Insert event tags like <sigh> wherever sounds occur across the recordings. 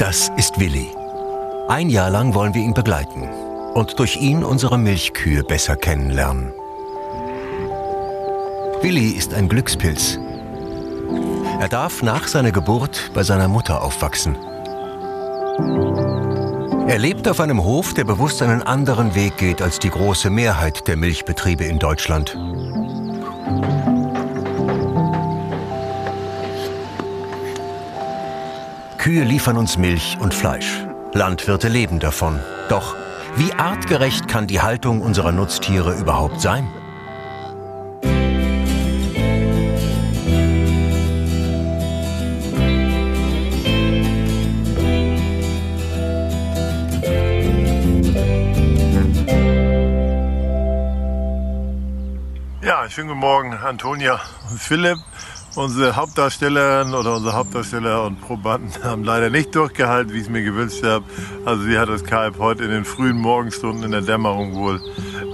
Das ist Willi. Ein Jahr lang wollen wir ihn begleiten und durch ihn unsere Milchkühe besser kennenlernen. Willi ist ein Glückspilz. Er darf nach seiner Geburt bei seiner Mutter aufwachsen. Er lebt auf einem Hof, der bewusst einen anderen Weg geht als die große Mehrheit der Milchbetriebe in Deutschland. Kühe liefern uns Milch und Fleisch. Landwirte leben davon. Doch wie artgerecht kann die Haltung unserer Nutztiere überhaupt sein? Ja, schönen guten Morgen, Antonia und Philipp. Unsere Hauptdarstellerin oder unser Hauptdarsteller und Probanden <laughs> haben leider nicht durchgehalten, wie ich es mir gewünscht habe. Also sie hat das Kalb heute in den frühen Morgenstunden in der Dämmerung wohl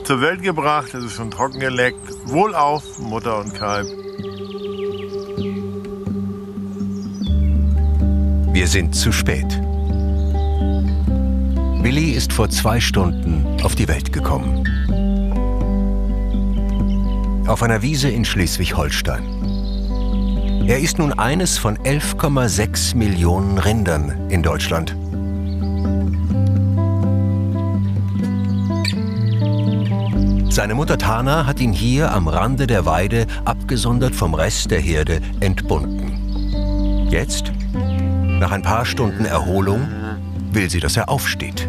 zur Welt gebracht. Es ist schon trocken geleckt. Wohlauf, Mutter und Kalb. Wir sind zu spät. Willi ist vor zwei Stunden auf die Welt gekommen. Auf einer Wiese in Schleswig-Holstein. Er ist nun eines von 11,6 Millionen Rindern in Deutschland. Seine Mutter Tana hat ihn hier am Rande der Weide, abgesondert vom Rest der Herde, entbunden. Jetzt, nach ein paar Stunden Erholung, will sie, dass er aufsteht.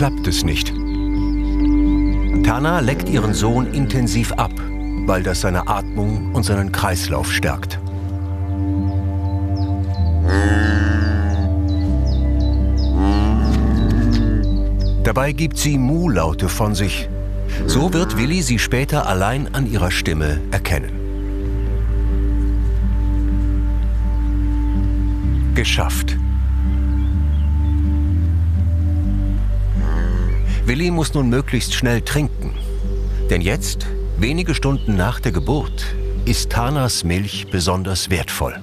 Klappt es nicht. Tana leckt ihren Sohn intensiv ab, weil das seine Atmung und seinen Kreislauf stärkt. Dabei gibt sie Mu-Laute von sich. So wird Willi sie später allein an ihrer Stimme erkennen. Geschafft. Willi muss nun möglichst schnell trinken. Denn jetzt, wenige Stunden nach der Geburt, ist Tanas Milch besonders wertvoll.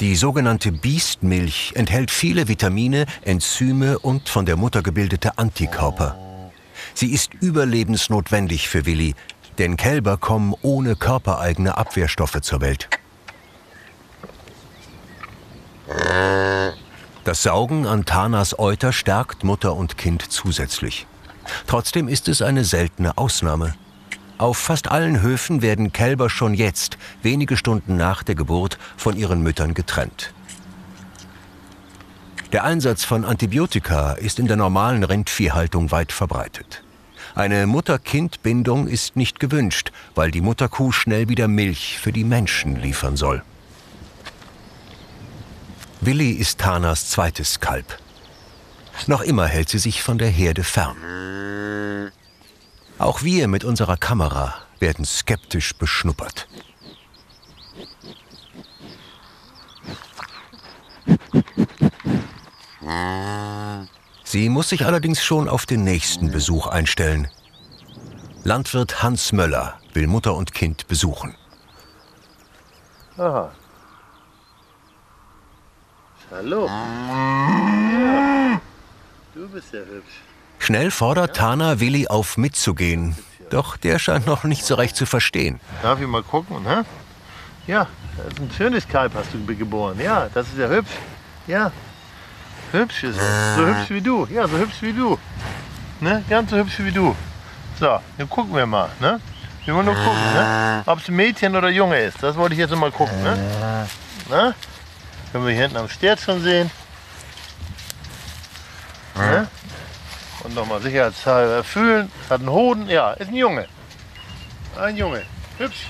Die sogenannte Biestmilch enthält viele Vitamine, Enzyme und von der Mutter gebildete Antikörper. Sie ist überlebensnotwendig für Willi, denn Kälber kommen ohne körpereigene Abwehrstoffe zur Welt. Das Saugen an Tanas Euter stärkt Mutter und Kind zusätzlich. Trotzdem ist es eine seltene Ausnahme. Auf fast allen Höfen werden Kälber schon jetzt, wenige Stunden nach der Geburt, von ihren Müttern getrennt. Der Einsatz von Antibiotika ist in der normalen Rindviehhaltung weit verbreitet. Eine Mutter-Kind-Bindung ist nicht gewünscht, weil die Mutterkuh schnell wieder Milch für die Menschen liefern soll. Willi ist Tanas zweites Kalb. Noch immer hält sie sich von der Herde fern. Auch wir mit unserer Kamera werden skeptisch beschnuppert. Sie muss sich allerdings schon auf den nächsten Besuch einstellen. Landwirt Hans Möller will Mutter und Kind besuchen. Aha. Hallo. Ja. Du bist ja hübsch. Schnell fordert Tana Willi auf, mitzugehen. Doch der scheint noch nicht so recht zu verstehen. Darf ich mal gucken, ne? Ja, das ist ein schönes Kalb hast du geboren. Ja, das ist ja hübsch. Ja, hübsch ist es. So hübsch wie du. Ja, so hübsch wie du. Ne? Ganz so hübsch wie du. So, dann gucken wir mal, ne? Wir wollen nur gucken, ne? Ob es ein Mädchen oder Junge ist. Das wollte ich jetzt mal gucken, ne? Na? Können wir hier hinten am Stert schon sehen. Ne? Und nochmal sicherheitshalber fühlen. Hat einen Hoden. Ja, ist ein Junge. Ein Junge. Hübsch.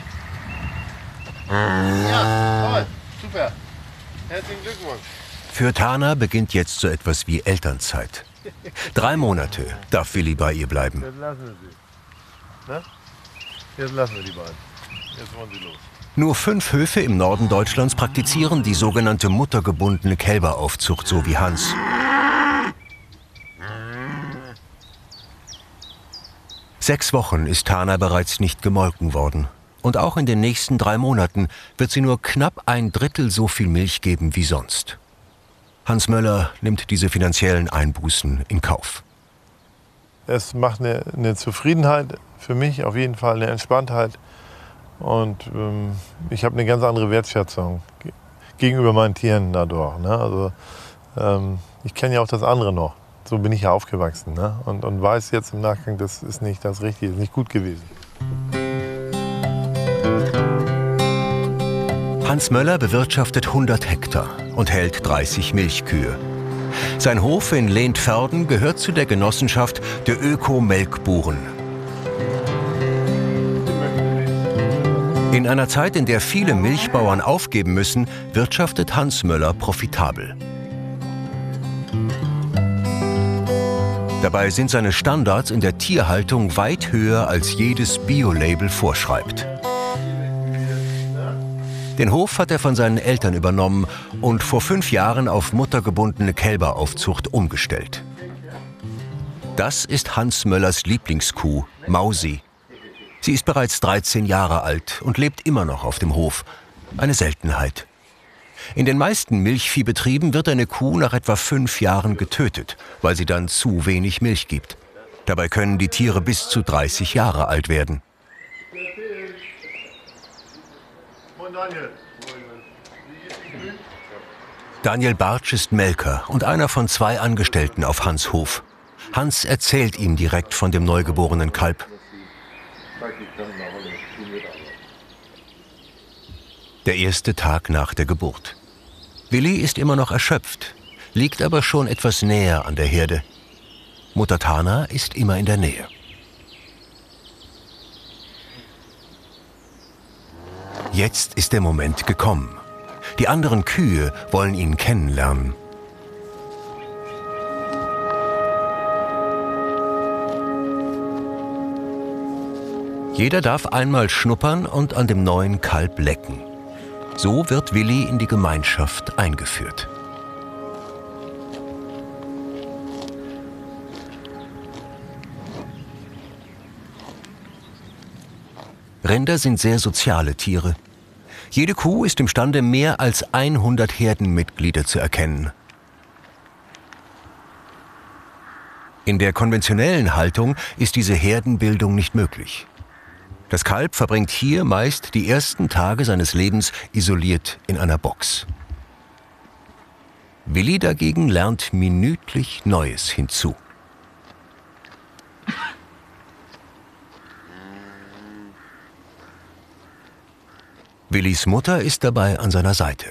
Ja, toll. Super. Herzlichen Glückwunsch. Für Tana beginnt jetzt so etwas wie Elternzeit. Drei Monate darf Willi bei ihr bleiben. Jetzt lassen wir sie. Ne? Jetzt lassen wir die beiden. Jetzt wollen sie los. Nur fünf Höfe im Norden Deutschlands praktizieren die sogenannte muttergebundene Kälberaufzucht, so wie Hans. Sechs Wochen ist Tana bereits nicht gemolken worden. Und auch in den nächsten drei Monaten wird sie nur knapp ein Drittel so viel Milch geben wie sonst. Hans Möller nimmt diese finanziellen Einbußen in Kauf. Es macht eine, eine Zufriedenheit für mich, auf jeden Fall eine Entspanntheit. Und ähm, ich habe eine ganz andere Wertschätzung gegenüber meinen Tieren dadurch. Ne? Also, ähm, ich kenne ja auch das andere noch. So bin ich ja aufgewachsen. Ne? Und, und weiß jetzt im Nachgang, das ist nicht das Richtige, ist nicht gut gewesen. Hans Möller bewirtschaftet 100 Hektar und hält 30 Milchkühe. Sein Hof in Lehntferden gehört zu der Genossenschaft der Öko-Melkburen. In einer Zeit, in der viele Milchbauern aufgeben müssen, wirtschaftet Hans Möller profitabel. Dabei sind seine Standards in der Tierhaltung weit höher als jedes Bio-Label vorschreibt. Den Hof hat er von seinen Eltern übernommen und vor fünf Jahren auf muttergebundene Kälberaufzucht umgestellt. Das ist Hans Möllers Lieblingskuh, Mausi. Sie ist bereits 13 Jahre alt und lebt immer noch auf dem Hof. Eine Seltenheit. In den meisten Milchviehbetrieben wird eine Kuh nach etwa fünf Jahren getötet, weil sie dann zu wenig Milch gibt. Dabei können die Tiere bis zu 30 Jahre alt werden. Daniel Bartsch ist Melker und einer von zwei Angestellten auf Hans Hof. Hans erzählt ihm direkt von dem neugeborenen Kalb. Der erste Tag nach der Geburt. Willi ist immer noch erschöpft, liegt aber schon etwas näher an der Herde. Mutter Tana ist immer in der Nähe. Jetzt ist der Moment gekommen. Die anderen Kühe wollen ihn kennenlernen. Jeder darf einmal schnuppern und an dem neuen Kalb lecken. So wird Willi in die Gemeinschaft eingeführt. Rinder sind sehr soziale Tiere. Jede Kuh ist imstande, mehr als 100 Herdenmitglieder zu erkennen. In der konventionellen Haltung ist diese Herdenbildung nicht möglich. Das Kalb verbringt hier meist die ersten Tage seines Lebens isoliert in einer Box. Willi dagegen lernt minütlich Neues hinzu. Willis Mutter ist dabei an seiner Seite.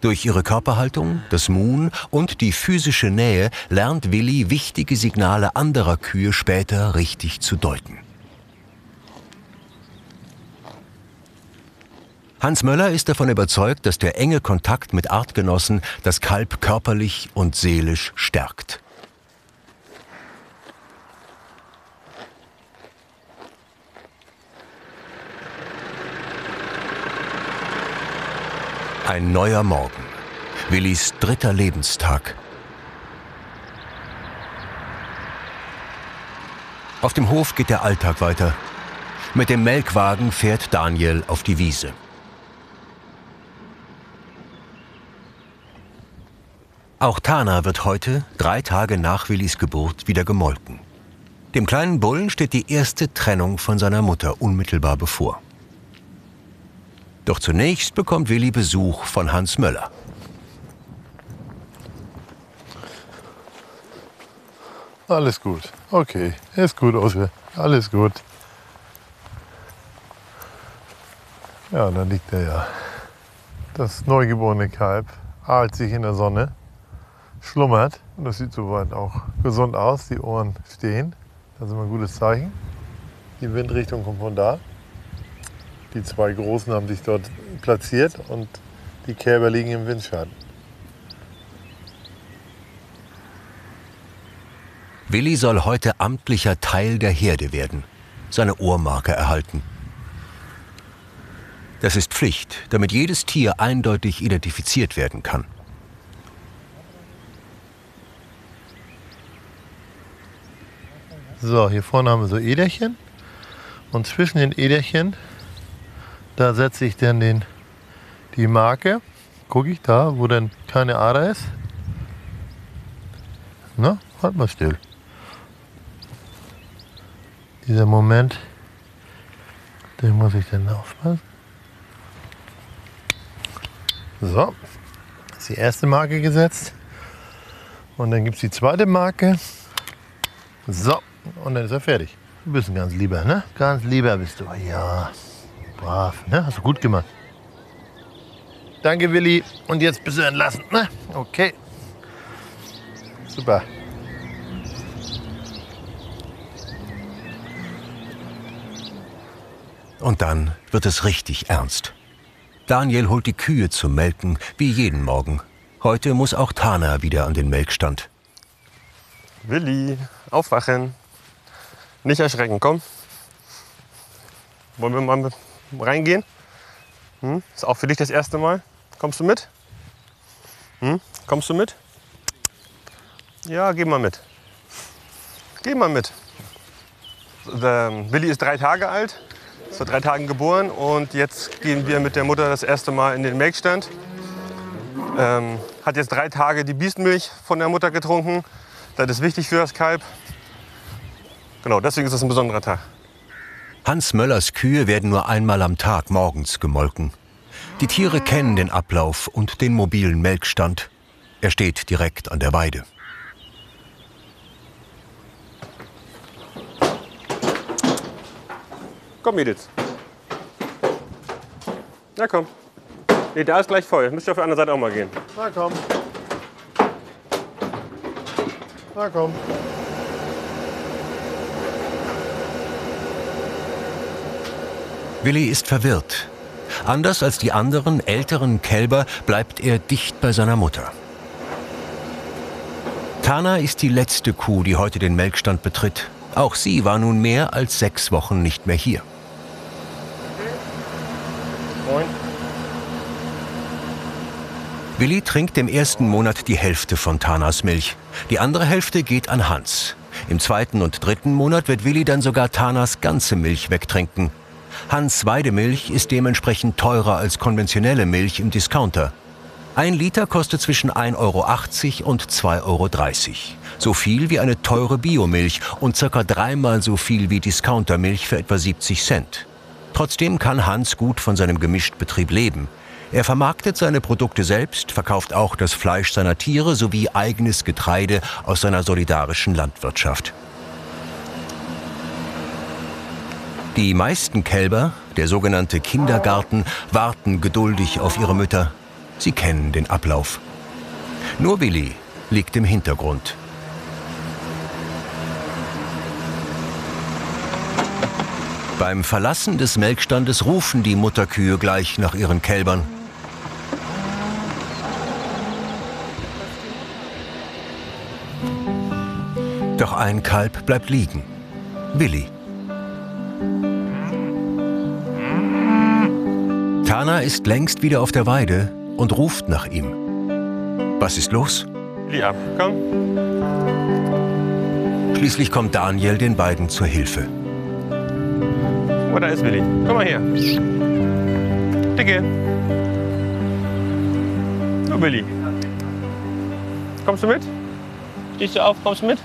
Durch ihre Körperhaltung, das Muhen und die physische Nähe lernt Willi wichtige Signale anderer Kühe später richtig zu deuten. Hans Möller ist davon überzeugt, dass der enge Kontakt mit Artgenossen das Kalb körperlich und seelisch stärkt. Ein neuer Morgen. Willis dritter Lebenstag. Auf dem Hof geht der Alltag weiter. Mit dem Melkwagen fährt Daniel auf die Wiese. Auch Tana wird heute, drei Tage nach Willis Geburt, wieder gemolken. Dem kleinen Bullen steht die erste Trennung von seiner Mutter unmittelbar bevor. Doch zunächst bekommt Willi Besuch von Hans Möller. Alles gut. Okay, ist gut, Oske. Alles gut. Ja, da liegt er ja. Das neugeborene Kalb ahlt sich in der Sonne, schlummert. Und das sieht soweit auch gesund aus. Die Ohren stehen. Das ist immer ein gutes Zeichen. Die Windrichtung kommt von da. Die zwei Großen haben sich dort platziert und die Kälber liegen im Windschatten. Willi soll heute amtlicher Teil der Herde werden, seine Ohrmarke erhalten. Das ist Pflicht, damit jedes Tier eindeutig identifiziert werden kann. So, hier vorne haben wir so Äderchen. Und zwischen den Äderchen, da setze ich dann den, die Marke. Gucke ich da, wo dann keine Ader ist. Na, halt mal still. Dieser Moment, den muss ich dann aufpassen. So, ist die erste Marke gesetzt. Und dann gibt es die zweite Marke. So, und dann ist er fertig. Du bist ein ganz lieber, ne? Ganz lieber bist du. Ja, brav, ne? Hast du gut gemacht. Danke, Willi. Und jetzt bist du entlassen, ne? Okay. Super. Und dann wird es richtig ernst. Daniel holt die Kühe zum Melken, wie jeden Morgen. Heute muss auch Tana wieder an den Melkstand. Willi, aufwachen. Nicht erschrecken, komm. Wollen wir mal reingehen? Hm? Ist auch für dich das erste Mal. Kommst du mit? Hm? Kommst du mit? Ja, geh mal mit. Geh mal mit. Der Willi ist drei Tage alt, ist vor drei Tagen geboren und jetzt gehen wir mit der Mutter das erste Mal in den Melkstand. Ähm, hat jetzt drei Tage die Biestmilch von der Mutter getrunken. Das ist wichtig für das Kalb. Genau, deswegen ist es ein besonderer Tag. Hans Möllers Kühe werden nur einmal am Tag morgens gemolken. Die Tiere kennen den Ablauf und den mobilen Melkstand. Er steht direkt an der Weide. Komm, Mädels. Na komm. Nee, da ist gleich voll. Müsst ihr auf der anderen Seite auch mal gehen. Na komm. Na komm. Willi ist verwirrt. Anders als die anderen älteren Kälber bleibt er dicht bei seiner Mutter. Tana ist die letzte Kuh, die heute den Melkstand betritt. Auch sie war nun mehr als sechs Wochen nicht mehr hier. Moin. Willi trinkt im ersten Monat die Hälfte von Tanas Milch. Die andere Hälfte geht an Hans. Im zweiten und dritten Monat wird Willi dann sogar Tanas ganze Milch wegtrinken. Hans Weidemilch ist dementsprechend teurer als konventionelle Milch im Discounter. Ein Liter kostet zwischen 1,80 Euro und 2,30 Euro. So viel wie eine teure Biomilch und circa dreimal so viel wie Discountermilch für etwa 70 Cent. Trotzdem kann Hans gut von seinem Gemischtbetrieb leben. Er vermarktet seine Produkte selbst, verkauft auch das Fleisch seiner Tiere sowie eigenes Getreide aus seiner solidarischen Landwirtschaft. Die meisten Kälber, der sogenannte Kindergarten, warten geduldig auf ihre Mütter. Sie kennen den Ablauf. Nur Willi liegt im Hintergrund. Beim Verlassen des Melkstandes rufen die Mutterkühe gleich nach ihren Kälbern. Doch ein Kalb bleibt liegen. Willi. Tana ist längst wieder auf der Weide und ruft nach ihm. Was ist los? Ab, komm. Schließlich kommt Daniel den beiden zur Hilfe. Oh, da ist Willi. Komm mal her. Dicke. So, Willi. Kommst du mit? Stehst du auf? Kommst du mit?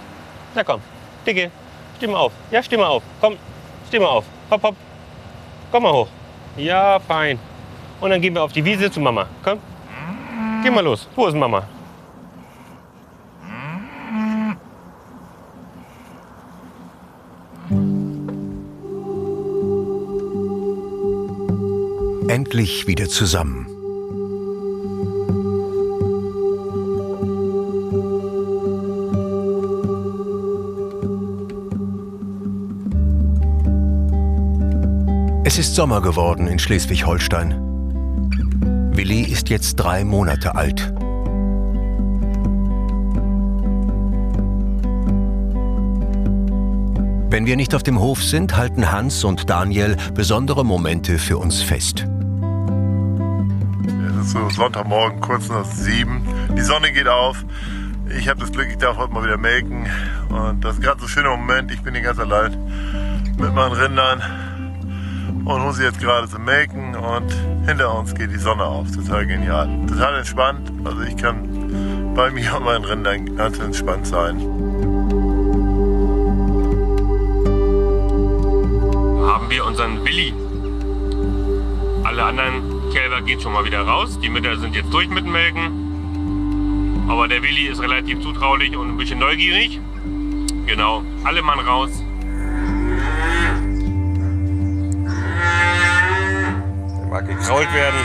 Na komm. Dicke. Steh mal auf. Ja, steh mal auf. Komm. Steh mal auf. Hopp, hopp. Komm mal hoch. Ja, fein. Und dann gehen wir auf die Wiese zu Mama. Komm. Geh mal los. Wo ist Mama? Endlich wieder zusammen. Es ist Sommer geworden in Schleswig-Holstein. Willi ist jetzt drei Monate alt. Wenn wir nicht auf dem Hof sind, halten Hans und Daniel besondere Momente für uns fest. Es ist so Sonntagmorgen, kurz nach sieben. Die Sonne geht auf. Ich habe das Glück, ich darf heute mal wieder melken. Und das ist gerade so ein schöner Moment. Ich bin hier ganz allein mit meinen Rindern und hole sie jetzt gerade zum Melken. Und hinter uns geht die Sonne auf. Total genial. Total entspannt. Also ich kann bei mir und meinen Rindern ganz entspannt sein. haben wir unseren Willi. Alle anderen Kälber gehen schon mal wieder raus. Die Mütter sind jetzt durch mit Melken. Aber der Willi ist relativ zutraulich und ein bisschen neugierig. Genau, alle Mann raus. Gekrault werden.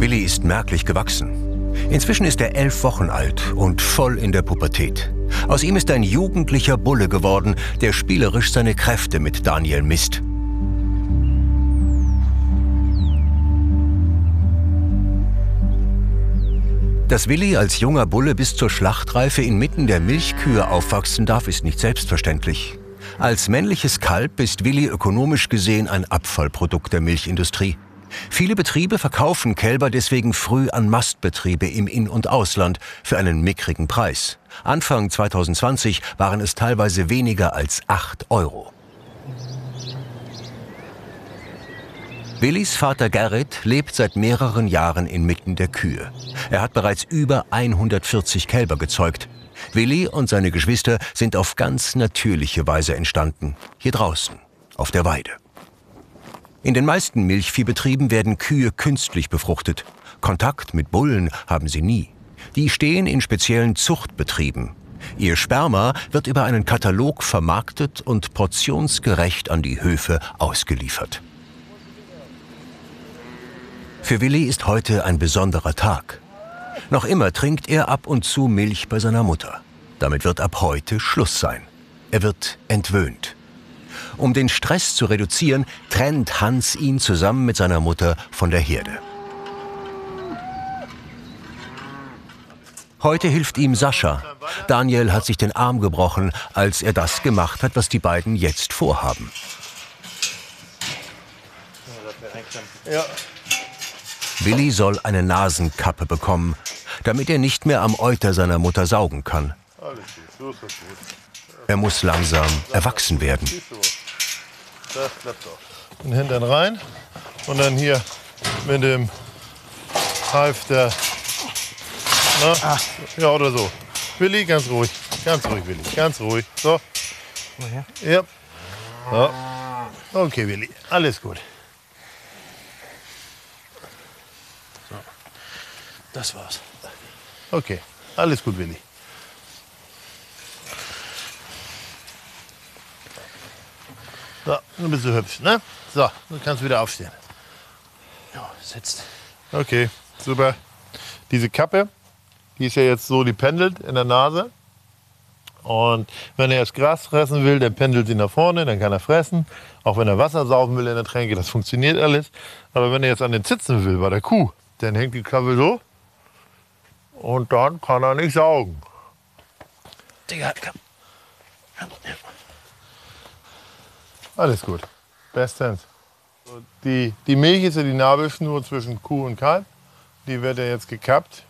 Willi ist merklich gewachsen. Inzwischen ist er elf Wochen alt und voll in der Pubertät. Aus ihm ist ein jugendlicher Bulle geworden, der spielerisch seine Kräfte mit Daniel misst. Dass Willi als junger Bulle bis zur Schlachtreife inmitten der Milchkühe aufwachsen darf, ist nicht selbstverständlich. Als männliches Kalb ist Willi ökonomisch gesehen ein Abfallprodukt der Milchindustrie. Viele Betriebe verkaufen Kälber deswegen früh an Mastbetriebe im In- und Ausland für einen mickrigen Preis. Anfang 2020 waren es teilweise weniger als 8 Euro. Willis Vater Gerrit lebt seit mehreren Jahren inmitten der Kühe. Er hat bereits über 140 Kälber gezeugt. Willi und seine Geschwister sind auf ganz natürliche Weise entstanden, hier draußen, auf der Weide. In den meisten Milchviehbetrieben werden Kühe künstlich befruchtet. Kontakt mit Bullen haben sie nie. Die stehen in speziellen Zuchtbetrieben. Ihr Sperma wird über einen Katalog vermarktet und portionsgerecht an die Höfe ausgeliefert. Für Willi ist heute ein besonderer Tag. Noch immer trinkt er ab und zu Milch bei seiner Mutter. Damit wird ab heute Schluss sein. Er wird entwöhnt. Um den Stress zu reduzieren, trennt Hans ihn zusammen mit seiner Mutter von der Herde. Heute hilft ihm Sascha. Daniel hat sich den Arm gebrochen, als er das gemacht hat, was die beiden jetzt vorhaben. Ja. Willi soll eine Nasenkappe bekommen, damit er nicht mehr am Euter seiner Mutter saugen kann. Alles gut, so ist das gut. Er muss langsam erwachsen werden. Den Hintern rein und dann hier mit dem Halfter. Na? Ja, oder so. Willi, ganz ruhig. Ganz ruhig, Willi. Ganz ruhig. So. Ja. So. Okay, Willi. Alles gut. Das war's. Okay. Alles gut, Willi. So, bist du hübsch, ne? So, du kannst wieder aufstehen. Ja, sitzt. Okay, super. Diese Kappe, die ist ja jetzt so, die pendelt in der Nase. Und wenn er jetzt Gras fressen will, dann pendelt sie nach vorne, dann kann er fressen. Auch wenn er Wasser saufen will in der Tränke, das funktioniert alles. Aber wenn er jetzt an den Zitzen will bei der Kuh, dann hängt die Kappe so. Und dann kann er nicht saugen. Digga, komm. Alles gut. Bestens. Die, die Milch ist ja die Nabelschnur zwischen Kuh und Kalb. Die wird ja jetzt gekappt.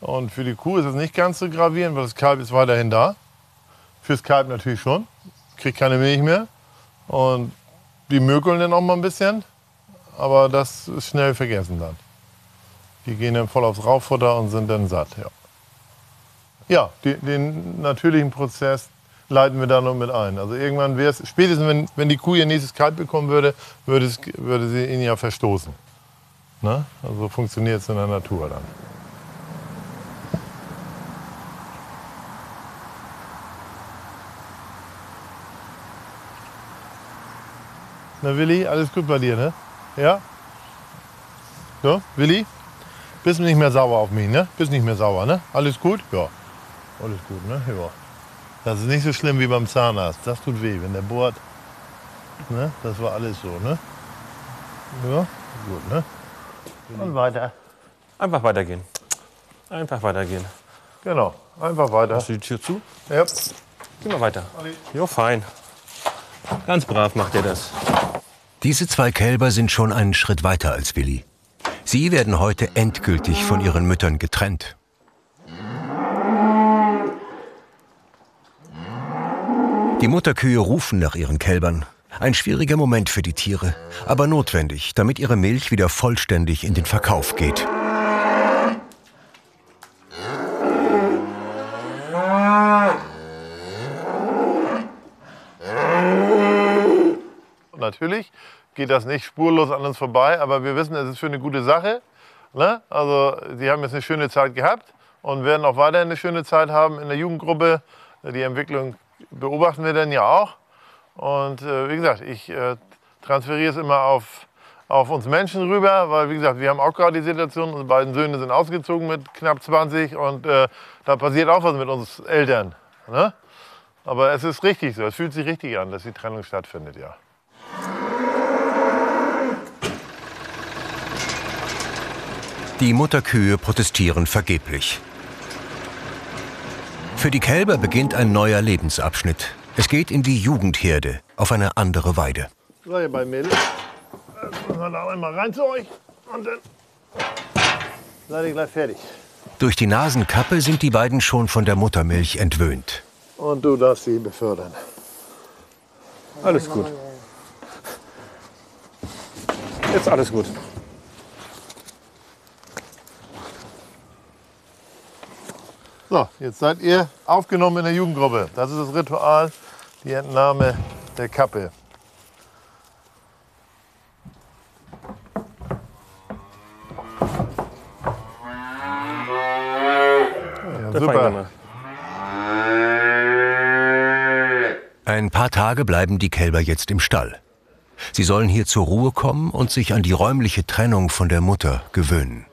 Und für die Kuh ist das nicht ganz so gravierend, weil das Kalb ist weiterhin da. Fürs Kalb natürlich schon. Kriegt keine Milch mehr. Und die mökeln dann auch mal ein bisschen. Aber das ist schnell vergessen dann. Die gehen dann voll aufs Rauffutter und sind dann satt. Ja, ja die, den natürlichen Prozess leiten wir da noch mit ein. Also irgendwann wäre es, spätestens wenn, wenn die Kuh ihr nächstes Kalb bekommen würde, würde, es, würde sie ihn ja verstoßen. Ne? Also funktioniert es in der Natur dann. Na Willi, alles gut bei dir, ne? Ja? So, Willi? Bist nicht mehr sauer auf mich, ne? Bist nicht mehr sauer, ne? Alles gut? Ja. Alles gut, ne? Ja. Das ist nicht so schlimm wie beim Zahnarzt. Das tut weh, wenn der bohrt. Ne? Das war alles so, ne? Ja, gut, ne? Und weiter. Einfach weitergehen. Einfach weitergehen. Genau, einfach weiter. Hast du die Tür zu? Ja. Geh mal weiter. Jo, fein. Ganz brav macht ihr das. Diese zwei Kälber sind schon einen Schritt weiter als Willi. Sie werden heute endgültig von ihren Müttern getrennt. Die Mutterkühe rufen nach ihren Kälbern. Ein schwieriger Moment für die Tiere, aber notwendig, damit ihre Milch wieder vollständig in den Verkauf geht. Natürlich geht das nicht spurlos an uns vorbei, aber wir wissen, es ist für eine gute Sache. Ne? Also sie haben jetzt eine schöne Zeit gehabt und werden auch weiterhin eine schöne Zeit haben in der Jugendgruppe. Die Entwicklung beobachten wir dann ja auch. Und äh, wie gesagt, ich äh, transferiere es immer auf, auf uns Menschen rüber, weil wie gesagt, wir haben auch gerade die Situation, unsere beiden Söhne sind ausgezogen mit knapp 20 und äh, da passiert auch was mit uns Eltern. Ne? Aber es ist richtig so, es fühlt sich richtig an, dass die Trennung stattfindet, ja. Die Mutterkühe protestieren vergeblich. Für die Kälber beginnt ein neuer Lebensabschnitt. Es geht in die Jugendherde auf eine andere Weide. So, ihr beiden Mädels. Jetzt müssen wir da einmal rein zu euch und dann seid ihr gleich fertig. Durch die Nasenkappe sind die beiden schon von der Muttermilch entwöhnt. Und du darfst sie befördern. Alles gut. Jetzt alles gut. So, jetzt seid ihr aufgenommen in der Jugendgruppe. Das ist das Ritual, die Entnahme der Kappe. Ja, super. Ein paar Tage bleiben die Kälber jetzt im Stall. Sie sollen hier zur Ruhe kommen und sich an die räumliche Trennung von der Mutter gewöhnen.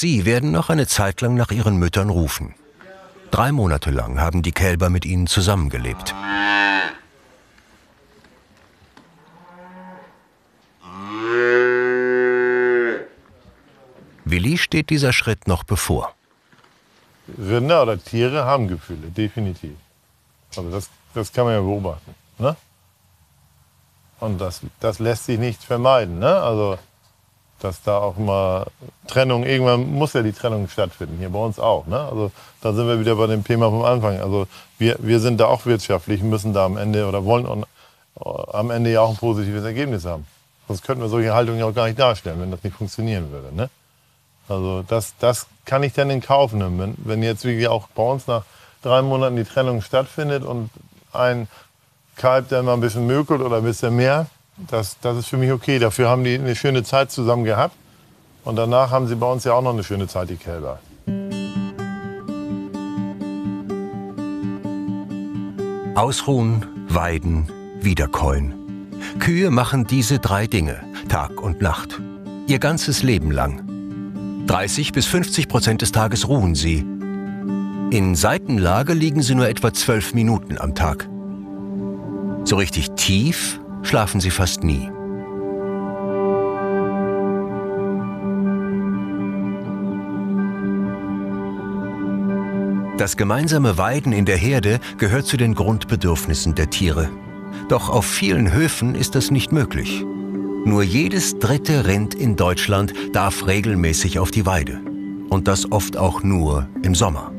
Sie werden noch eine Zeit lang nach ihren Müttern rufen. Drei Monate lang haben die Kälber mit ihnen zusammengelebt. Willi steht dieser Schritt noch bevor. Rinder oder Tiere haben Gefühle, definitiv. Also das, das kann man ja beobachten. Ne? Und das, das lässt sich nicht vermeiden. Ne? Also, dass da auch mal Trennung, irgendwann muss ja die Trennung stattfinden, hier bei uns auch. Ne? Also da sind wir wieder bei dem Thema vom Anfang. Also wir, wir sind da auch wirtschaftlich, müssen da am Ende oder wollen und, äh, am Ende ja auch ein positives Ergebnis haben. Sonst könnten wir solche Haltungen ja auch gar nicht darstellen, wenn das nicht funktionieren würde. Ne? Also das, das kann ich dann in Kauf nehmen. Wenn, wenn jetzt wie auch bei uns nach drei Monaten die Trennung stattfindet und ein Kalb dann mal ein bisschen mökelt oder ein bisschen mehr, das, das ist für mich okay. Dafür haben die eine schöne Zeit zusammen gehabt. Und danach haben sie bei uns ja auch noch eine schöne Zeit, die Kälber. Ausruhen, weiden, wiederkäuen. Kühe machen diese drei Dinge, Tag und Nacht. Ihr ganzes Leben lang. 30 bis 50 Prozent des Tages ruhen sie. In Seitenlage liegen sie nur etwa zwölf Minuten am Tag. So richtig tief schlafen sie fast nie. Das gemeinsame Weiden in der Herde gehört zu den Grundbedürfnissen der Tiere. Doch auf vielen Höfen ist das nicht möglich. Nur jedes dritte Rind in Deutschland darf regelmäßig auf die Weide. Und das oft auch nur im Sommer.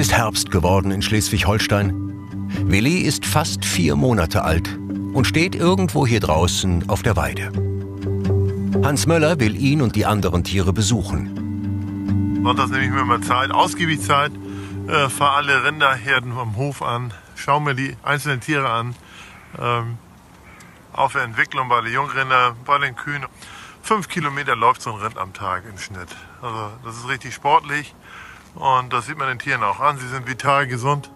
Ist Herbst geworden in Schleswig-Holstein. Willi ist fast vier Monate alt und steht irgendwo hier draußen auf der Weide. Hans Möller will ihn und die anderen Tiere besuchen. Sonntags nehme ich mir mal Zeit, ausgiebig Zeit, äh, fahre alle Rinderherden am Hof an, schaue mir die einzelnen Tiere an, ähm, auf der Entwicklung bei den Jungrinder, bei den Kühen. Fünf Kilometer läuft so ein Rind am Tag im Schnitt. Also das ist richtig sportlich und das sieht man den Tieren auch an. Sie sind vital, gesund.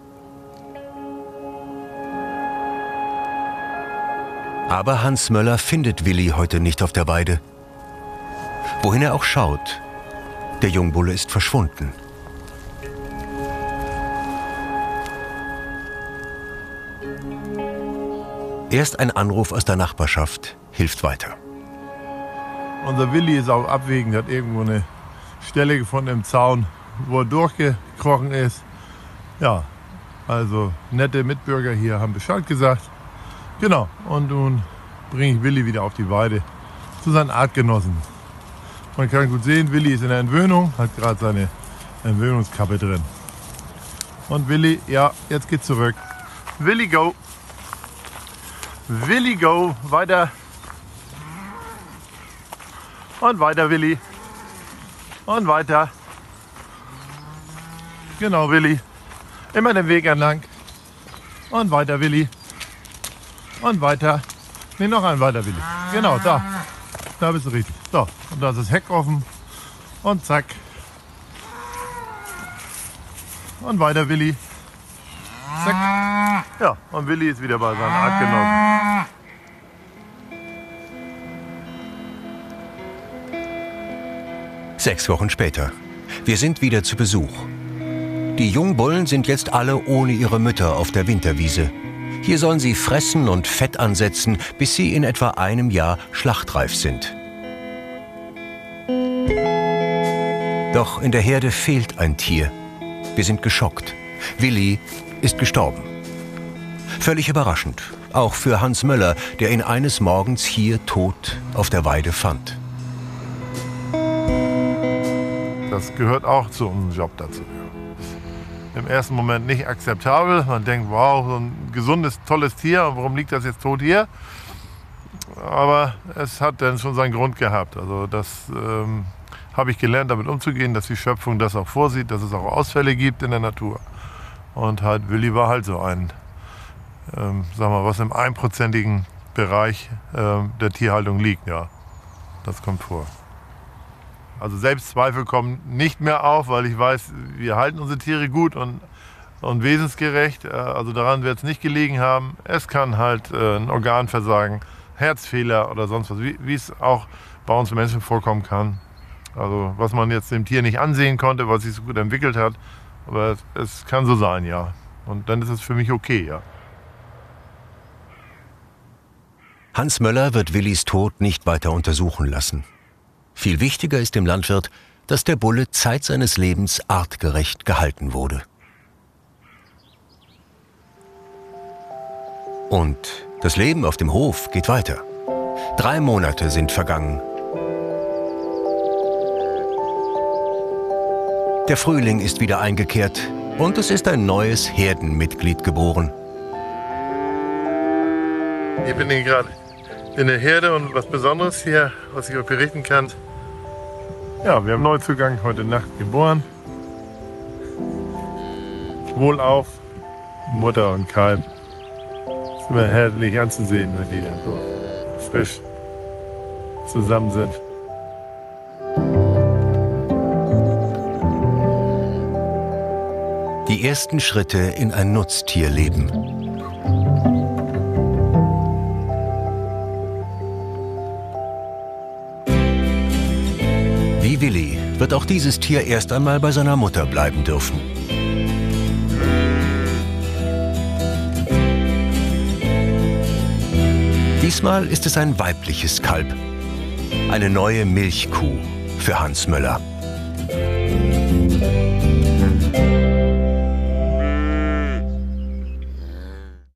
Aber Hans Möller findet Willi heute nicht auf der Weide. Wohin er auch schaut, Der Jungbulle ist verschwunden. Erst ein Anruf aus der Nachbarschaft hilft weiter. Unser Willi ist auf Abwägen, hat irgendwo eine Stelle gefunden im Zaun, wo er durchgekrochen ist. Ja, also nette Mitbürger hier haben Bescheid gesagt. Genau, und nun bringe ich Willi wieder auf die Weide zu seinen Artgenossen. Man kann gut sehen, Willi ist in der Entwöhnung, hat gerade seine Entwöhnungskappe drin. Und Willi, ja, jetzt geht's zurück. Willi, go! Willi, go! Weiter! Und weiter, Willi. Und weiter. Genau, Willi. Immer den Weg entlang. Und weiter, Willi. Und weiter. Nee, noch ein weiter, Willi. Genau, da. Da bist du richtig. So, und da ist das Heck offen. Und zack. Und weiter, Willi. Zack. Ja, und Willi ist wieder bei seinen Artgenossen. Sechs Wochen später. Wir sind wieder zu Besuch. Die Jungbullen sind jetzt alle ohne ihre Mütter auf der Winterwiese. Hier sollen sie fressen und Fett ansetzen, bis sie in etwa einem Jahr schlachtreif sind. Doch in der Herde fehlt ein Tier. Wir sind geschockt. Willi ist gestorben. Völlig überraschend, auch für Hans Möller, der ihn eines Morgens hier tot auf der Weide fand. Das gehört auch zu unserem Job dazu. Im ersten Moment nicht akzeptabel. Man denkt, wow, so ein gesundes, tolles Tier, warum liegt das jetzt tot hier? Aber es hat dann schon seinen Grund gehabt. Also das ähm, habe ich gelernt, damit umzugehen, dass die Schöpfung das auch vorsieht, dass es auch Ausfälle gibt in der Natur. Und halt Willi war halt so ein, ähm, sag mal, was im einprozentigen Bereich ähm, der Tierhaltung liegt, ja. Das kommt vor. Also Selbstzweifel kommen nicht mehr auf, weil ich weiß, wir halten unsere Tiere gut und, und wesensgerecht. Äh, Also daran wird es nicht gelegen haben. Es kann halt äh, ein Organversagen, Herzfehler oder sonst was, wie es auch bei uns Menschen vorkommen kann. Also was man jetzt dem Tier nicht ansehen konnte, was sich so gut entwickelt hat. Aber es, es kann so sein, ja. Und dann ist es für mich okay, ja. Hans Möller wird Willis Tod nicht weiter untersuchen lassen. Viel wichtiger ist dem Landwirt, dass der Bulle Zeit seines Lebens artgerecht gehalten wurde. Und das Leben auf dem Hof geht weiter. Drei Monate sind vergangen. Der Frühling ist wieder eingekehrt und es ist ein neues Herdenmitglied geboren. Ich bin hier gerade in der Herde und was Besonderes hier, was ich euch berichten kann. Ja, wir haben Neuzugang heute Nacht geboren. Wohlauf, Mutter und Kalb. Ist immer herrlich anzusehen, wenn die dann so frisch zusammen sind. Die ersten Schritte in ein Nutztierleben. Wird auch dieses Tier erst einmal bei seiner Mutter bleiben dürfen. Diesmal ist es ein weibliches Kalb. Eine neue Milchkuh für Hans Möller.